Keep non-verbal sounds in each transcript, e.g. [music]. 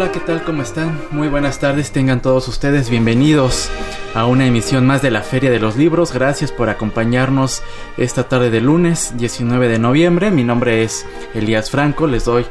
Hola, ¿qué tal? ¿Cómo están? Muy buenas tardes, tengan todos ustedes bienvenidos a una emisión más de la Feria de los Libros. Gracias por acompañarnos esta tarde de lunes 19 de noviembre. Mi nombre es Elías Franco, les doy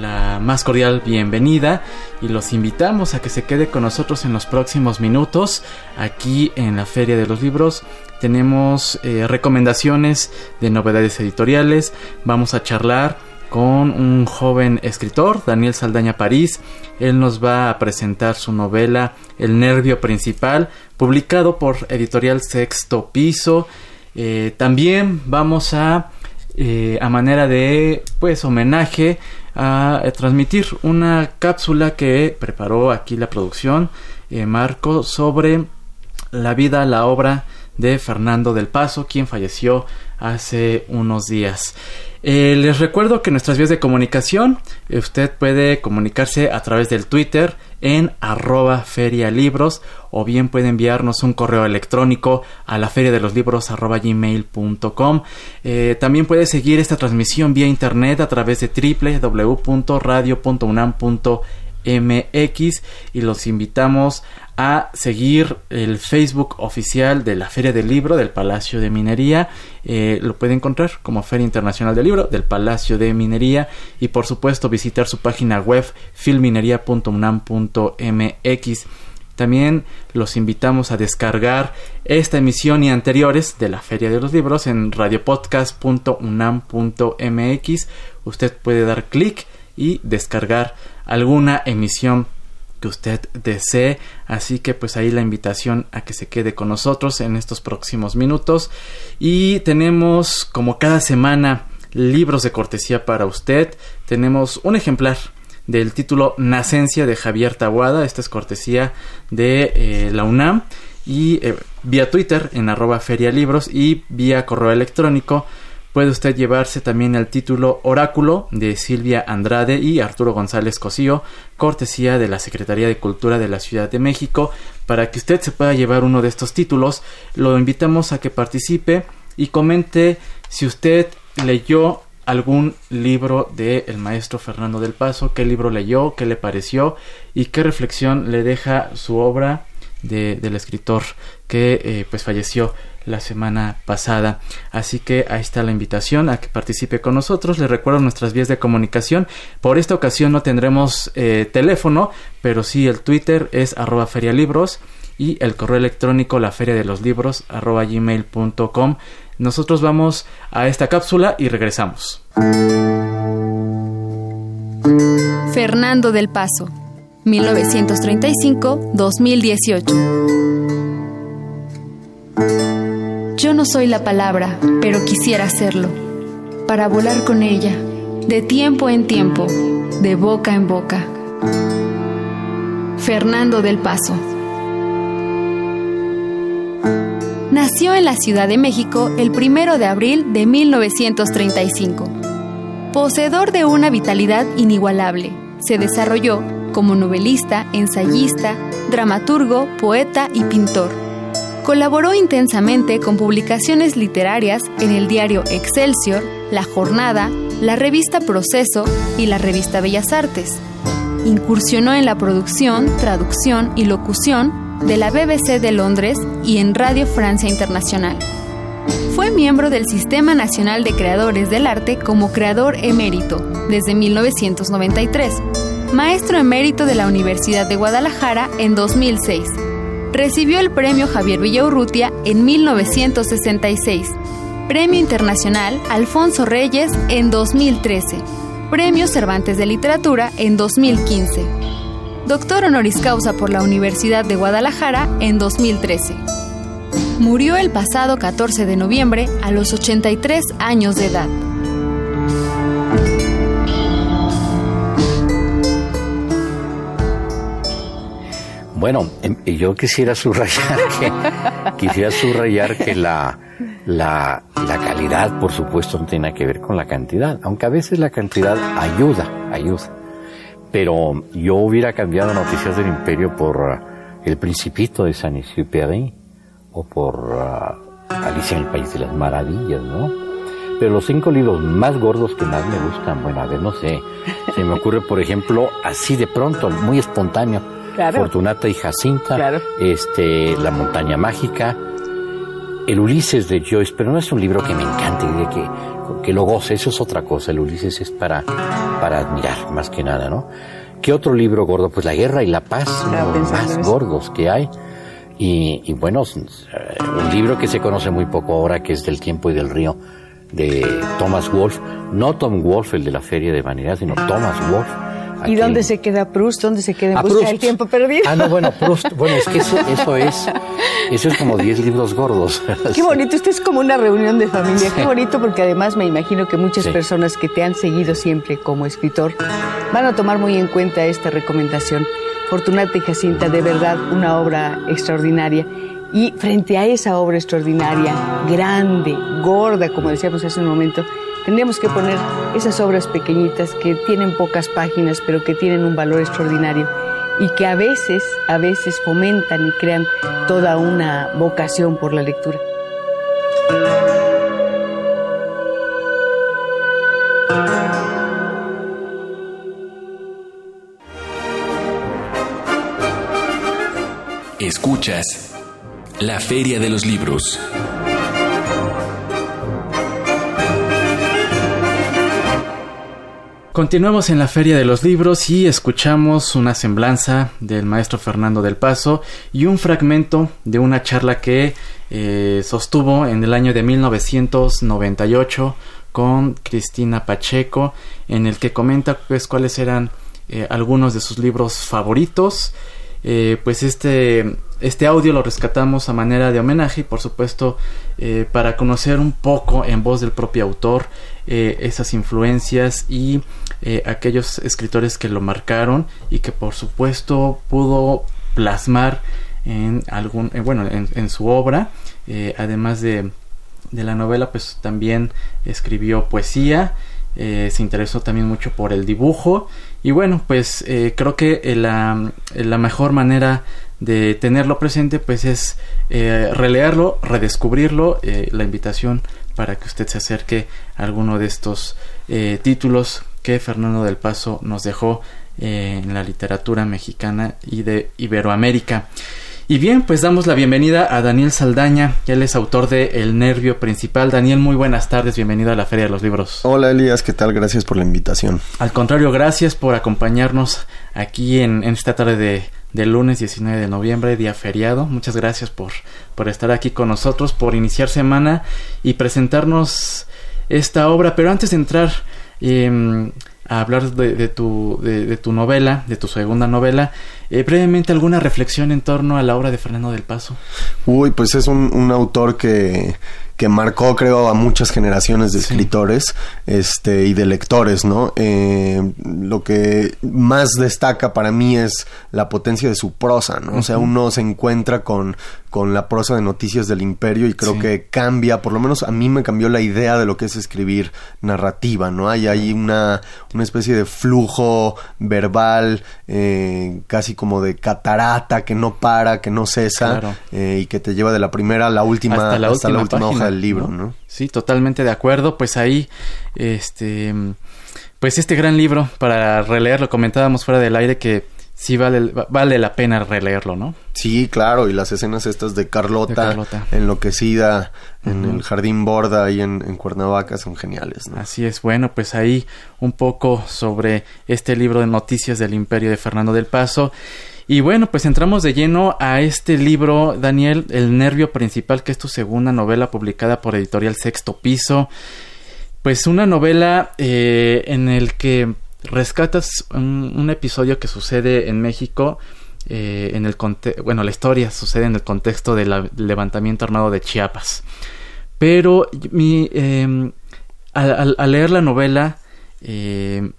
la más cordial bienvenida y los invitamos a que se quede con nosotros en los próximos minutos aquí en la Feria de los Libros. Tenemos eh, recomendaciones de novedades editoriales, vamos a charlar con un joven escritor, Daniel Saldaña París. Él nos va a presentar su novela El Nervio Principal, publicado por Editorial Sexto Piso. Eh, también vamos a, eh, a manera de pues homenaje, a, transmitir una cápsula que preparó aquí la producción, eh, Marco, sobre la vida, la obra de Fernando del Paso, quien falleció hace unos días. Eh, les recuerdo que nuestras vías de comunicación, eh, usted puede comunicarse a través del Twitter en ferialibros o bien puede enviarnos un correo electrónico a la feria de los libros gmail.com. Eh, también puede seguir esta transmisión vía internet a través de www.radio.unam.mx y los invitamos a seguir el Facebook oficial de la Feria del Libro del Palacio de Minería. Eh, lo puede encontrar como Feria Internacional del Libro del Palacio de Minería y por supuesto visitar su página web filminería.unam.mx. También los invitamos a descargar esta emisión y anteriores de la Feria de los Libros en radiopodcast.unam.mx. Usted puede dar clic y descargar alguna emisión que usted desee. Así que pues ahí la invitación a que se quede con nosotros en estos próximos minutos. Y tenemos como cada semana libros de cortesía para usted. Tenemos un ejemplar del título Nacencia de Javier Tabuada. Esta es cortesía de eh, la UNAM. Y eh, vía Twitter en arroba ferialibros y vía correo electrónico Puede usted llevarse también el título Oráculo de Silvia Andrade y Arturo González Cosío, cortesía de la Secretaría de Cultura de la Ciudad de México. Para que usted se pueda llevar uno de estos títulos, lo invitamos a que participe y comente si usted leyó algún libro del el maestro Fernando del Paso, qué libro leyó, qué le pareció y qué reflexión le deja su obra del escritor que eh, pues falleció la semana pasada. Así que ahí está la invitación a que participe con nosotros. Les recuerdo nuestras vías de comunicación. Por esta ocasión no tendremos eh, teléfono, pero sí el Twitter es arroba ferialibros y el correo electrónico la feria de los libros arroba gmail.com. Nosotros vamos a esta cápsula y regresamos. Fernando del Paso, 1935-2018. No soy la palabra, pero quisiera serlo, para volar con ella, de tiempo en tiempo, de boca en boca. Fernando del Paso. Nació en la Ciudad de México el 1 de abril de 1935. Poseedor de una vitalidad inigualable, se desarrolló como novelista, ensayista, dramaturgo, poeta y pintor Colaboró intensamente con publicaciones literarias en el diario Excelsior, La Jornada, la revista Proceso y la revista Bellas Artes. Incursionó en la producción, traducción y locución de la BBC de Londres y en Radio Francia Internacional. Fue miembro del Sistema Nacional de Creadores del Arte como creador emérito desde 1993, maestro emérito de la Universidad de Guadalajara en 2006 Recibió el premio Javier Villaurrutia en 1966, Premio Internacional Alfonso Reyes en 2013, Premio Cervantes de Literatura en 2015, Doctor honoris causa por la Universidad de Guadalajara en 2013. Murió el pasado 14 de noviembre a los 83 años de edad. Bueno, em, yo quisiera subrayar [laughs] que quisiera subrayar que la, la, la calidad, por supuesto, no tiene que ver con la cantidad, aunque a veces la cantidad ayuda, ayuda. Pero yo hubiera cambiado Noticias del Imperio por uh, El Principito de Saint-Exupéry o por uh, Alicia en el País de las Maravillas, ¿no? Pero los cinco libros más gordos que más me gustan, bueno, a ver, no sé, se me ocurre, por ejemplo, así de pronto, muy espontáneo, Fortunata y Jacinta, este, La Montaña Mágica, El Ulises de Joyce, pero no es un libro que me encante y de que, que lo goce, eso es otra cosa, el Ulises es para, para admirar, más que nada, ¿no? ¿Qué otro libro gordo? Pues La Guerra y la Paz, los más gordos que hay. Y, y, bueno, eh, un libro que se conoce muy poco ahora, que es Del Tiempo y del Río, de Thomas Wolfe. No Tom Wolfe, el de la Feria de Vanidad, sino Thomas Wolfe ¿Y dónde se queda Proust? ¿Dónde se queda en busca del tiempo perdido? Ah, no, bueno, Proust. Bueno, es que eso, [laughs] es, eso es como 10 libros gordos. Qué bonito, esto es como una reunión de familia. Qué bonito porque además me imagino que muchas personas que te han seguido siempre como escritor van a tomar muy en cuenta esta recomendación. Fortunata y Jacinta, de verdad, una obra extraordinaria. Y frente a esa obra extraordinaria, grande, gorda, como decíamos hace un momento, Tendríamos que poner esas obras pequeñitas que tienen pocas páginas, pero que tienen un valor extraordinario y que a veces, a veces fomentan y crean toda una vocación por la lectura. Escuchas la Feria de los Libros. Continuamos en la Feria de los Libros y escuchamos una semblanza del maestro Fernando del Paso y un fragmento de una charla que eh, sostuvo en el año de 1998 con Cristina Pacheco, en el que comenta pues cuáles eran eh, algunos de sus libros favoritos. Eh, pues este, este audio lo rescatamos a manera de homenaje y por supuesto para conocer un poco en voz del propio autor esas influencias y eh, aquellos escritores que lo marcaron y que por supuesto pudo plasmar en algún eh, bueno en, su obra eh, además de, de, la novela pues también escribió poesía se interesó también mucho por el dibujo y bueno pues creo que la, la, mejor manera de tenerlo presente pues es releerlo redescubrirlo la invitación para que usted se acerque a alguno de estos títulos que Fernando del Paso nos dejó eh, en la literatura mexicana y de Iberoamérica. Y bien, pues damos la bienvenida a Daniel Saldaña, que él es autor de El Nervio Principal. Daniel, muy buenas tardes, bienvenido a la Feria de los Libros. Hola Elías, ¿qué tal? Gracias por la invitación. Al contrario, gracias por acompañarnos aquí en, esta tarde de, de, lunes 19 de noviembre, día feriado. Muchas gracias por, por estar aquí con nosotros, por iniciar semana y presentarnos esta obra. Pero antes de entrar Em, a hablar de, tu, de, tu novela, de tu segunda novela. Eh, brevemente, ¿alguna reflexión en torno a la obra de Fernando del Paso? Uy, pues es un, un autor que que marcó creo a muchas generaciones de escritores este y de lectores no eh, lo que más destaca para mí es la potencia de su prosa no o sea uno se encuentra con con la prosa de noticias del imperio y creo que cambia por lo menos a mí me cambió la idea de lo que es escribir narrativa no hay ahí una una especie de flujo verbal eh, casi como de catarata que no para que no cesa eh, y que te lleva de la primera a la última hasta la última, hoja del libro, ¿no? Sí, totalmente de acuerdo. Pues ahí, este, pues este gran libro para releerlo, comentábamos fuera del aire que sí vale, vale la pena releerlo, ¿no? Sí, claro, y las escenas estas de Carlota, enloquecida en el Jardín Borda ahí en, en, Cuernavaca son geniales, ¿no? Así es, bueno, pues ahí un poco sobre este libro de noticias del Imperio de Fernando del Paso. Y bueno, pues entramos de lleno a este libro, Daniel, El Nervio Principal, que es tu segunda novela publicada por Editorial Sexto Piso. Pues una novela eh, en el que rescatas un, episodio que sucede en México. Eh, en el bueno, la historia sucede en el contexto del levantamiento armado de Chiapas. Pero mi, em, al, leer la novela, eh,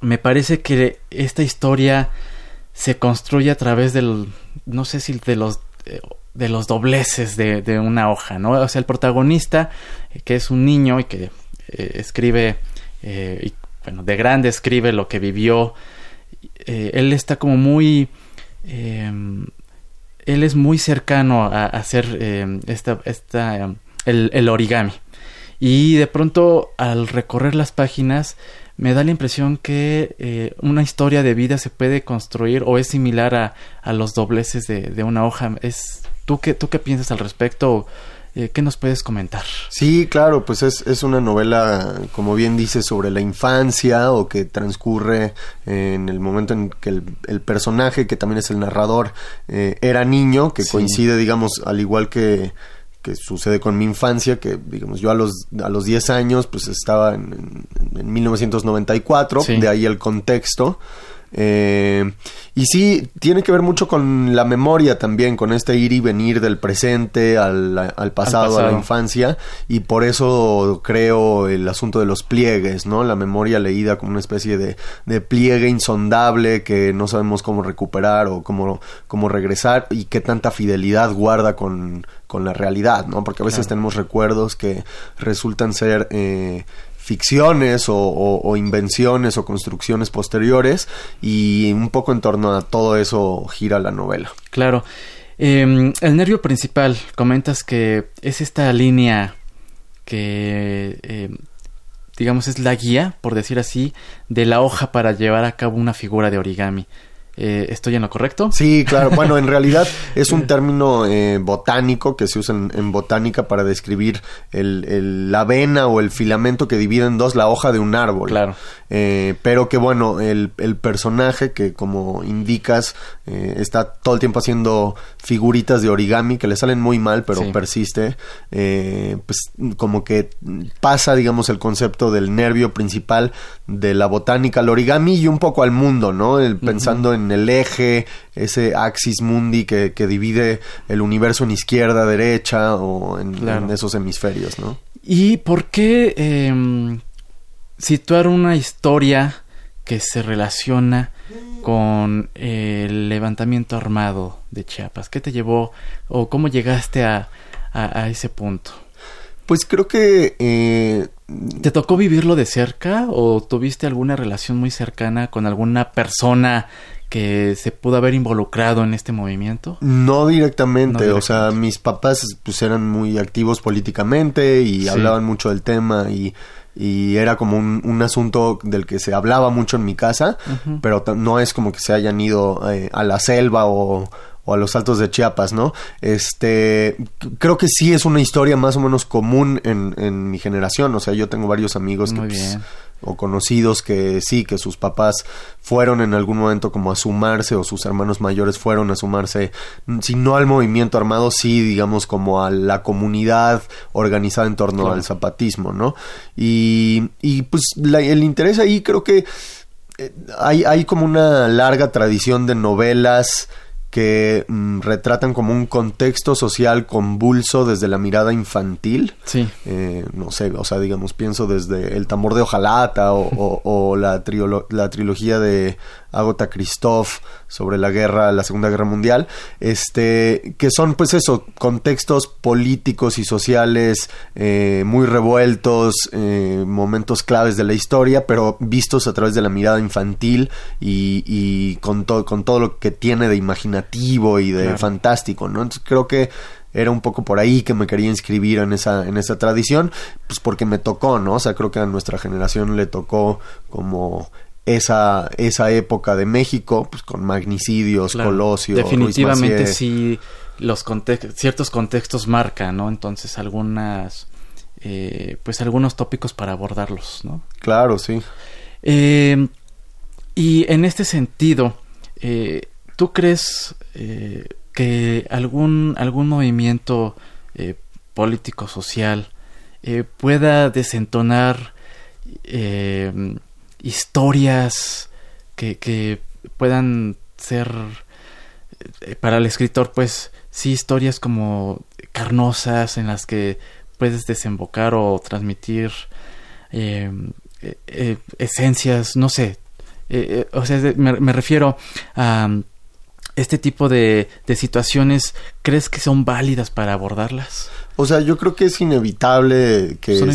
me parece que esta historia se construye a través del, no sé si de los, de los dobleces de, de una hoja, ¿no? O sea, el protagonista, que es un niño y que escribe, y, bueno, de grande escribe lo que vivió, él está como muy él es muy cercano a, hacer eh, esta, esta, el, origami. Y de pronto, al recorrer las páginas, me da la impresión que eh, una historia de vida se puede construir o es similar a, a los dobleces de, de, una hoja. Es, ¿tú, qué, ¿Tú qué piensas al respecto? Eh, ¿Qué nos puedes comentar? Sí, claro, pues es, es, una novela, como bien dice, sobre la infancia o que transcurre en el momento en que el, personaje, que también es el narrador, eh, era niño, que coincide, digamos, al igual que, que sucede con mi infancia, que digamos yo a los, a los 10 años pues estaba en, en, 1994, de ahí el contexto. Eh, y sí, tiene que ver mucho con la memoria también, con este ir y venir del presente al, al, pasado, a la infancia, y por eso creo el asunto de los pliegues, ¿no? La memoria leída como una especie de, de pliegue insondable que no sabemos cómo recuperar o cómo, cómo regresar y qué tanta fidelidad guarda con, con la realidad, ¿no? Porque a veces tenemos recuerdos que resultan ser eh, ficciones o, invenciones o construcciones posteriores y un poco en torno a todo eso gira la novela. Claro. Em, el nervio principal, comentas que es esta línea que, em, digamos, es la guía, por decir así, de la hoja para llevar a cabo una figura de origami. Eh, ¿Estoy en lo correcto? Sí, claro. [laughs] Bueno, en realidad es un término eh, botánico que se usa en, botánica para describir el, la vena o el filamento que divide en dos la hoja de un árbol. Claro. Eh, pero que bueno, el, personaje que como indicas está todo el tiempo haciendo figuritas de origami que le salen muy mal, pero persiste, pues como que pasa, digamos, el concepto del nervio principal de la botánica al origami y un poco al mundo, ¿no? El, pensando en en el eje, ese axis mundi que, divide el universo en izquierda, derecha o en, esos hemisferios, ¿no? ¿Y por qué em, situar una historia que se relaciona con el levantamiento armado de Chiapas? ¿Qué te llevó o cómo llegaste a, ese punto? Pues creo que... Eh, ¿Te tocó vivirlo de cerca o tuviste alguna relación muy cercana con alguna persona que se pudo haber involucrado en este movimiento? No directamente, o sea, mis papás pues eran muy activos políticamente y hablaban mucho del tema y, y era como un, asunto del que se hablaba mucho en mi casa, pero no es como que se hayan ido eh, a la selva o, o a los altos de Chiapas, ¿no? Este, creo que sí es una historia más o menos común en, en mi generación, o sea, yo tengo varios amigos que pues, o conocidos que sí, que sus papás fueron en algún momento como a sumarse o sus hermanos mayores fueron a sumarse, si no al movimiento armado, sí, digamos, como a la comunidad organizada en torno al zapatismo, ¿no? Y, y pues el interés ahí creo que eh, hay, hay como una larga tradición de novelas que mm, retratan como un contexto social convulso desde la mirada infantil. Sí. Eh, no sé, o sea, digamos, pienso desde El tambor de hojalata o, o, la, la trilogía de Agota Christoph sobre la guerra, la Segunda Guerra Mundial, este, que son pues eso, contextos políticos y sociales eh, muy revueltos, eh, momentos claves de la historia, pero vistos a través de la mirada infantil y, y con, con todo lo que tiene de imaginativo y de fantástico, ¿no? Entonces creo que era un poco por ahí que me quería inscribir en esa, en esa tradición, pues porque me tocó, ¿no? O sea, creo que a nuestra generación le tocó como esa, esa época de México, pues con magnicidios, Colosio. Definitivamente sí, los ciertos contextos marcan, ¿no? Entonces algunas, eh, pues algunos tópicos para abordarlos, ¿no? Claro, sí. Eh, y en este sentido, eh, ¿tú crees que algún, algún movimiento político social pueda desentonar historias que, que puedan ser eh, para el escritor pues sí historias como carnosas en las que puedes desembocar o transmitir em, eh, eh, esencias no sé eh, o sea, me, refiero a um, este tipo de, de situaciones, ¿crees que son válidas para abordarlas? O sea, yo creo que es inevitable que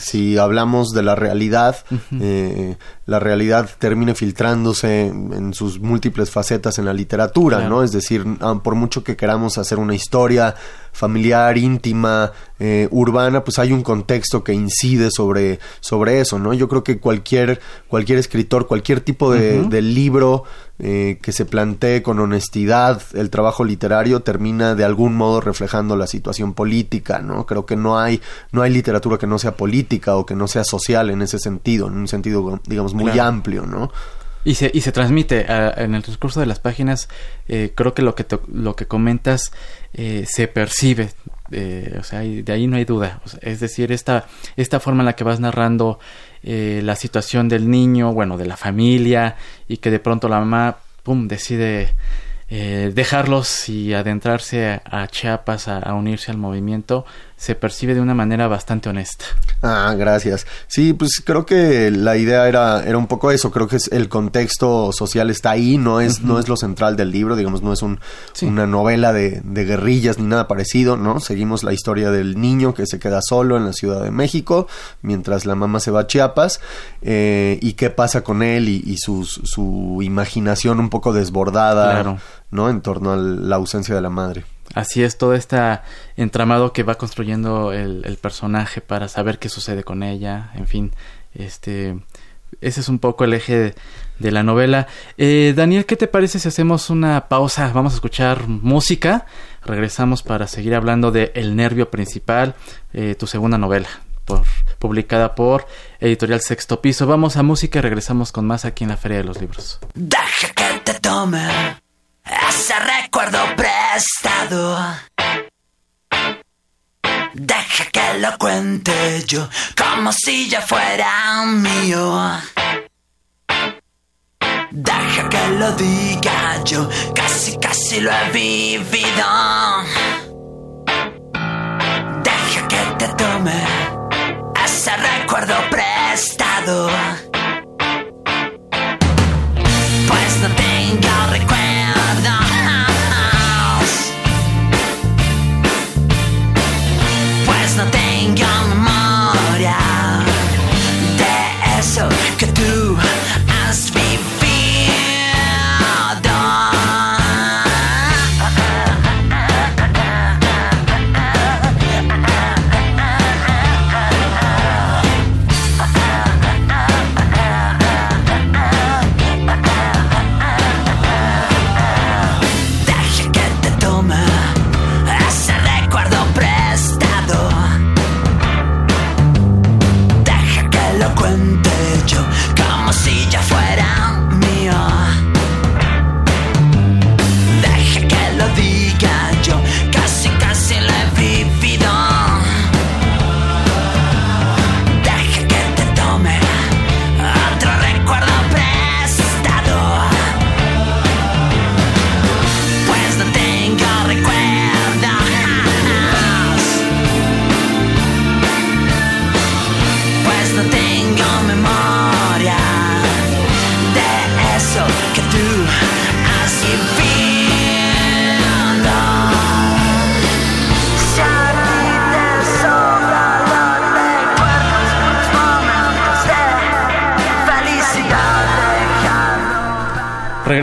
si, hablamos de la realidad, eh, la realidad termine filtrándose en sus múltiples facetas en la literatura, ¿no? Es decir, ah, por mucho que queramos hacer una historia familiar, íntima, eh, urbana, pues hay un contexto que incide sobre, sobre eso, ¿no? Yo creo que cualquier, cualquier escritor, cualquier tipo de, de libro eh, que se plantee con honestidad el trabajo literario termina de algún modo reflejando la situación política, ¿no? Creo que no hay, no hay literatura que no sea política o que no sea social en ese sentido, en un sentido, digamos, muy amplio, ¿no? Y se, y se transmite en el transcurso de las páginas, eh, creo que lo que, lo que comentas eh, se percibe, o sea, de ahí no hay duda. es decir, esta, esta forma en la que vas narrando eh, la situación del niño, bueno, de la familia, y que de pronto la mamá, pum, decide eh, dejarlos y adentrarse a, Chiapas a, unirse al movimiento se percibe de una manera bastante honesta. Ah, gracias. Sí, pues creo que la idea era, era un poco eso. Creo que es, el contexto social está ahí, no es, no es lo central del libro, digamos, no es un, una novela de, de, guerrillas ni nada parecido, ¿no? Seguimos la historia del niño que se queda solo en la Ciudad de México mientras la mamá se va a Chiapas eh, y qué pasa con él y, su, su imaginación un poco desbordada. Claro ¿no? En torno a la ausencia de la madre. Así es, todo este entramado que va construyendo el, personaje para saber qué sucede con ella, en fin, este, ese es un poco el eje de, la novela. Eh, Daniel, ¿qué te parece si hacemos una pausa? Vamos a escuchar música, regresamos para seguir hablando de El Nervio Principal, eh, tu segunda novela, por, publicada por Editorial Sexto Piso. Vamos a música y regresamos con más aquí en la Feria de los Libros. Deja que te tome ese recuerdo prestado. Deja que lo cuente yo como si ya fuera mío. Deja que lo diga yo, casi casi lo he vivido. Deja que te tome ese recuerdo prestado. silla fuera.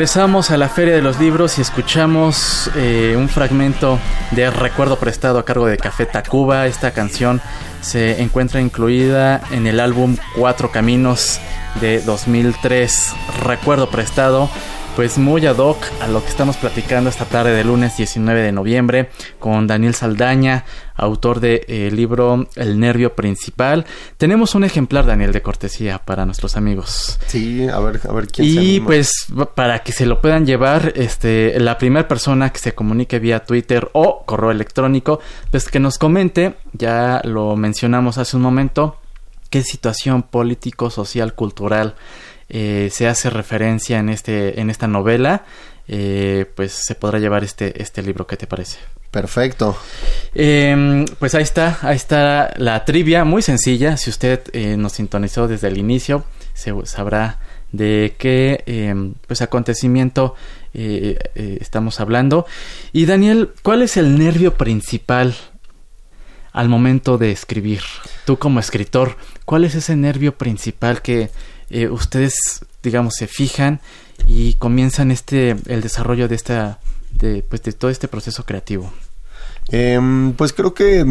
Regresamos a la Feria de los Libros y escuchamos eh, un fragmento de Recuerdo Prestado a cargo de Café Tacuba. Esta canción se encuentra incluida en el álbum Cuatro Caminos de 2003. Recuerdo Prestado pues muy ad hoc a lo que estamos platicando esta tarde de lunes 19 de noviembre con Daniel Saldaña, autor del de, eh, libro El nervio principal. Tenemos un ejemplar, Daniel, de cortesía para nuestros amigos. Sí, a ver, a ver quién Y pues para que se lo puedan llevar, este, la primera persona que se comunique vía Twitter o correo electrónico, pues que nos comente, ya lo mencionamos hace un momento, qué situación político, social, cultural eh, se hace referencia en, este, en esta novela, eh, pues se podrá llevar este, este libro. ¿Qué te parece? Perfecto. Em, pues ahí está, ahí está la trivia, muy sencilla. Si usted eh, nos sintonizó desde el inicio, se sabrá de qué eh, pues acontecimiento eh, estamos hablando. Y Daniel, ¿cuál es el nervio principal al momento de escribir? Tú como escritor, ¿cuál es ese nervio principal que eh, ustedes, digamos, se fijan y comienzan este el desarrollo de esta de, pues, de todo este proceso creativo? Em, pues creo que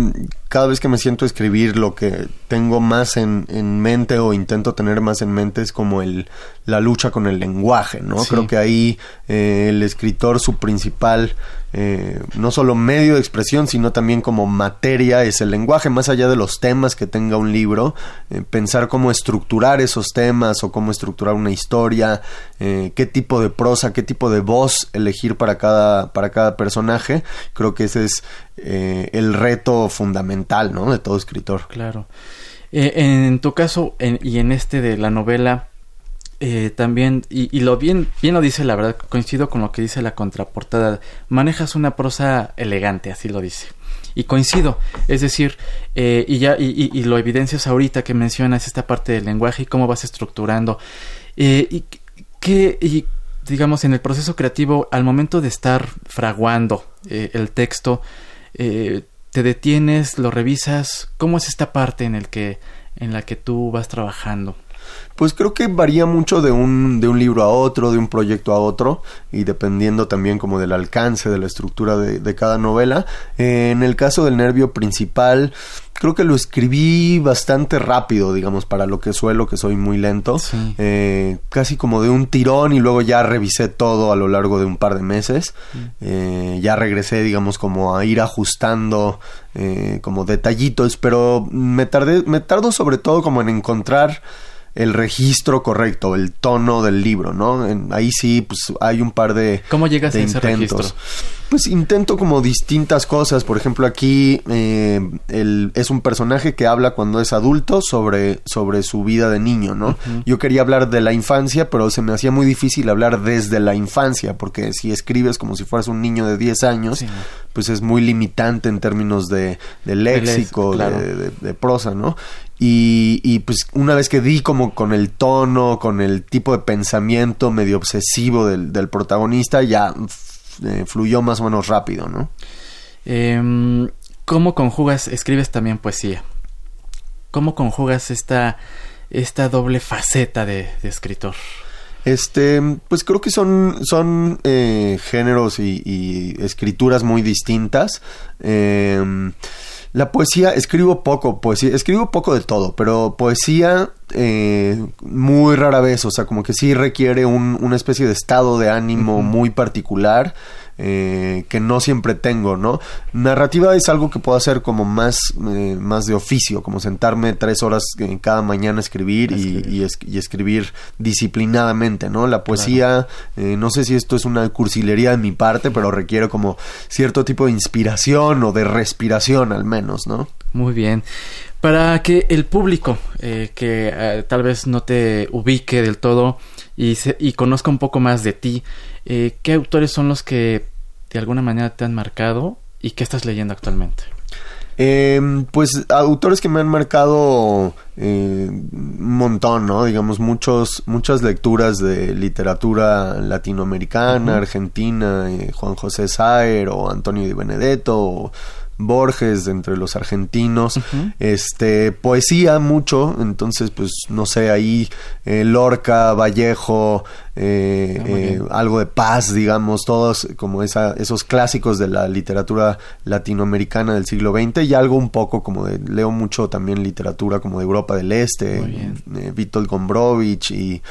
cada vez que me siento a escribir lo que tengo más en, en mente o intento tener más en mente es como el la lucha con el lenguaje, ¿no? Sí. Creo que ahí eh, el escritor su principal eh, no solo medio de expresión sino también como materia es el lenguaje más allá de los temas que tenga un libro eh, pensar cómo estructurar esos temas o cómo estructurar una historia eh, qué tipo de prosa qué tipo de voz elegir para cada para cada personaje creo que ese es eh, el reto fundamental ¿no? de todo escritor Claro. Eh, en tu caso en- y en este de la novela, eh, también, y, lo bien, bien lo dice la verdad, coincido con lo que dice la contraportada, manejas una prosa elegante, así lo dice. Y coincido, es decir, eh, y ya, y, y- y lo evidencias ahorita que mencionas esta parte del lenguaje y cómo vas estructurando. Eh, y que, y digamos, en el proceso creativo, al momento de estar fraguando eh, el texto, eh, te detienes, lo revisas, ¿cómo es esta parte en el que en la que tú vas trabajando? Pues creo que varía mucho de un, de un libro a otro, de un proyecto a otro, y dependiendo también como del alcance, de la estructura de, de cada novela. Eh, en el caso del nervio principal, creo que lo escribí bastante rápido, digamos, para lo que suelo, que soy muy lento. Sí. Eh, casi como de un tirón y luego ya revisé todo a lo largo de un par de meses. Eh, ya regresé, digamos, como a ir ajustando eh, como detallitos, pero me tardé, me tardo sobre todo como en encontrar el registro correcto, el tono del libro, ¿no? En- ahí sí, pues hay un par de ¿Cómo llegas de a ese intentos. registro? Pues intento como distintas cosas. Por ejemplo, aquí eh, el- es un personaje que habla cuando es adulto sobre, sobre su vida de niño, ¿no? Yo quería hablar de la infancia, pero se me hacía muy difícil hablar desde la infancia, porque si escribes como si fueras un niño de 10 años, Sí. pues es muy limitante en términos de, de léxico, de, claro. de- de prosa, ¿no? Y, y, pues una vez que di como con el tono, con el tipo de pensamiento medio obsesivo del, del protagonista, ya eh, fluyó más o menos rápido, ¿no? Em, ¿Cómo conjugas, escribes también poesía? ¿Cómo conjugas esta, esta doble faceta de, de escritor? Este, pues creo que son, son eh, géneros y, y escrituras muy distintas. Eh, la poesía, escribo poco poesía, escribo poco de todo, pero poesía eh, muy rara vez, o sea, como que sí requiere un- una especie de estado de ánimo muy particular eh, que no siempre tengo, ¿no? Narrativa es algo que puedo hacer como más, eh, más de oficio, como sentarme tres horas eh, cada mañana a escribir, y- Escribir. Y, es- y escribir disciplinadamente, ¿no? La poesía, eh, no sé si esto es una cursilería de mi parte, pero requiere como cierto tipo de inspiración o de respiración al menos, ¿no? Muy bien. Para que el público eh, que tal vez no te ubique del todo y, se- y conozca un poco más de ti, eh, ¿qué autores son los que de alguna manera te han marcado y qué estás leyendo actualmente? Eh, pues autores que me han marcado eh, un montón, ¿no? Digamos, muchos, muchas lecturas de literatura latinoamericana, argentina, eh, Juan José Saer o Antonio Di Benedetto o Borges entre los argentinos, este, poesía mucho, entonces pues no sé, ahí eh, Lorca, Vallejo, eh, Ah, eh, algo de paz, digamos, todos como esa, esos clásicos de la literatura latinoamericana del siglo XX y algo un poco como de, leo mucho también literatura como de Europa del Este, Witold Gombrowicz y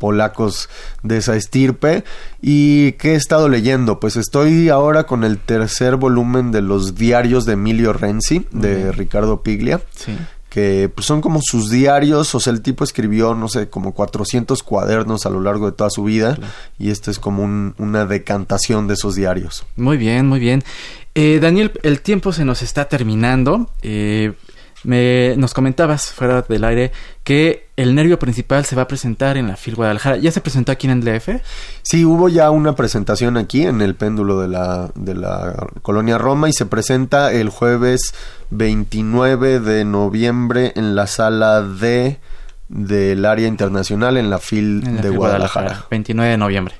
polacos de esa estirpe y qué he estado leyendo pues estoy ahora con el tercer volumen de los diarios de Emilio Renzi de. Ricardo Piglia Sí. que pues, son como sus diarios, o sea, el tipo escribió, no sé, como 400 cuadernos a lo largo de toda su vida, y este es como un- una decantación de esos diarios. Muy bien, muy bien. Eh, Daniel, el tiempo se nos está terminando. Eh, me, nos comentabas fuera del aire que el nervio principal se va a presentar en la FIL Guadalajara. ¿Ya se presentó aquí en el DF? Sí, hubo ya una presentación aquí en el péndulo de la, de la colonia Roma y se presenta el jueves 29 de noviembre en la sala D del área internacional en la FIL En la de FIL Guadalajara. 29 de noviembre.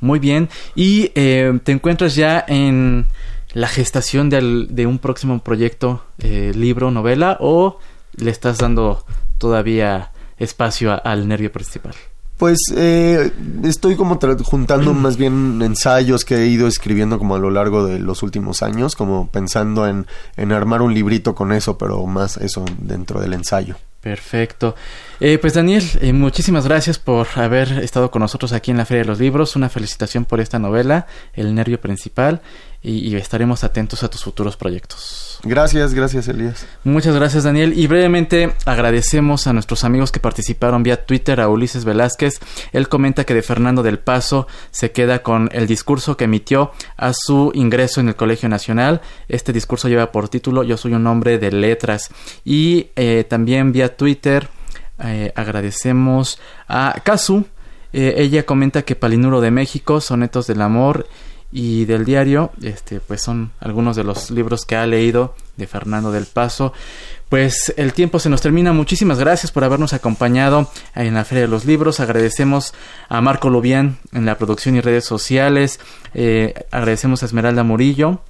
Muy bien. Y eh, te encuentras ya en la gestación de un próximo proyecto, eh, libro, novela, o le estás dando todavía espacio a- al nervio principal. Pues eh, estoy como juntando más bien ensayos que he ido escribiendo como a lo largo de los últimos años, como pensando en, en armar un librito con eso, pero más eso dentro del ensayo. Perfecto. Eh, pues Daniel, eh, muchísimas gracias por haber estado con nosotros aquí en la Feria de los Libros. Una felicitación por esta novela, El Nervio Principal, y, y estaremos atentos a tus futuros proyectos. Gracias, gracias Elías. Muchas gracias Daniel y brevemente agradecemos a nuestros amigos que participaron vía Twitter a Ulises Velázquez. Él comenta que de Fernando del Paso se queda con el discurso que emitió a su ingreso en el Colegio Nacional. Este discurso lleva por título Yo soy un hombre de letras y eh, también vía Twitter eh, agradecemos a Kazu. Eh, ella comenta que Palinuro de México, Sonetos del Amor y del diario, este, pues son algunos de los libros que ha leído de Fernando del Paso. Pues el tiempo se nos termina. Muchísimas gracias por habernos acompañado en la Feria de los Libros. Agradecemos a Marco Lubián en la producción y redes sociales. Eh, agradecemos a Esmeralda Murillo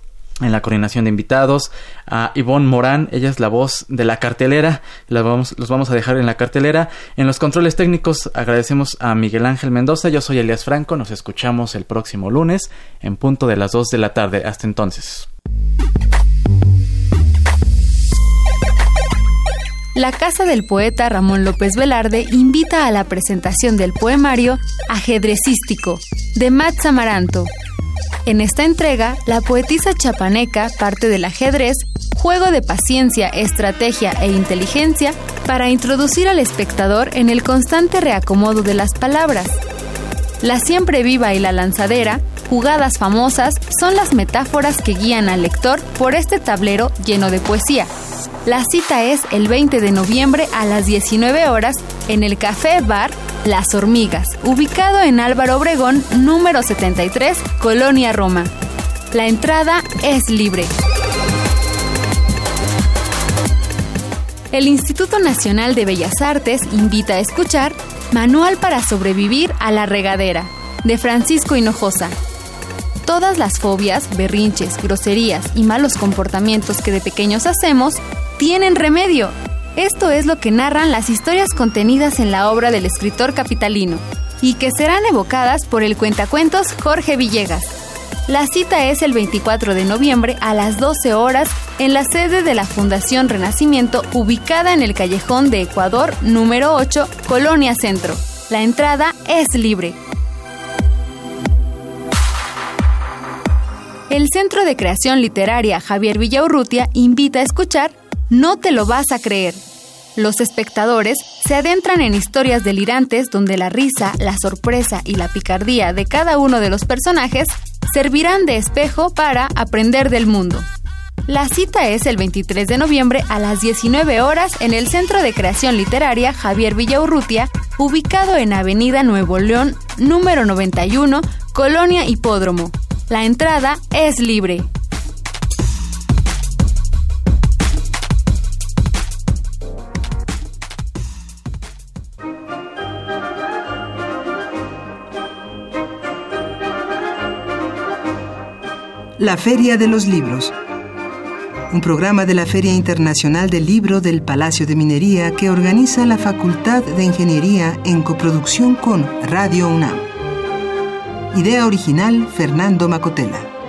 en la coordinación de invitados, a Ivonne Morán, ella es la voz de la cartelera, los vamos a dejar en la cartelera. En los controles técnicos agradecemos a Miguel Ángel Mendoza, yo soy Elias Franco, nos escuchamos el próximo lunes en punto de las 2 de la tarde. Hasta entonces. La Casa del Poeta Ramón López Velarde invita a la presentación del poemario Ajedrecístico de Matt Amaranto. En esta entrega, la poetisa chapaneca parte del ajedrez, juego de paciencia, estrategia e inteligencia, para introducir al espectador en el constante reacomodo de las palabras. La siempre viva y la lanzadera, jugadas famosas, son las metáforas que guían al lector por este tablero lleno de poesía. La cita es el 20 de noviembre a las 19 horas en el Café Bar Las Hormigas, ubicado en Álvaro Obregón, número 73, Colonia Roma. La entrada es libre. El Instituto Nacional de Bellas Artes invita a escuchar Manual para sobrevivir a la regadera, de Francisco Hinojosa. Todas las fobias, berrinches, groserías y malos comportamientos que de pequeños hacemos tienen remedio. Esto es lo que narran las historias contenidas en la obra del escritor capitalino y que serán evocadas por el cuentacuentos Jorge Villegas. La cita es el 24 de noviembre a las 12 horas en la sede de la Fundación Renacimiento ubicada en el Callejón de Ecuador número 8, Colonia Centro. La entrada es libre. El Centro de Creación Literaria Javier Villaurrutia invita a escuchar No te lo vas a creer. Los espectadores se adentran en historias delirantes donde la risa, la sorpresa y la picardía de cada uno de los personajes servirán de espejo para aprender del mundo. La cita es el 23 de noviembre a las 19 horas en el Centro de Creación Literaria Javier Villaurrutia, ubicado en Avenida Nuevo León, número 91, Colonia Hipódromo. La entrada es libre. La Feria de los Libros. Un programa de la Feria Internacional del Libro del Palacio de Minería que organiza la Facultad de Ingeniería en coproducción con Radio UNAM. Idea original Fernando Macotela.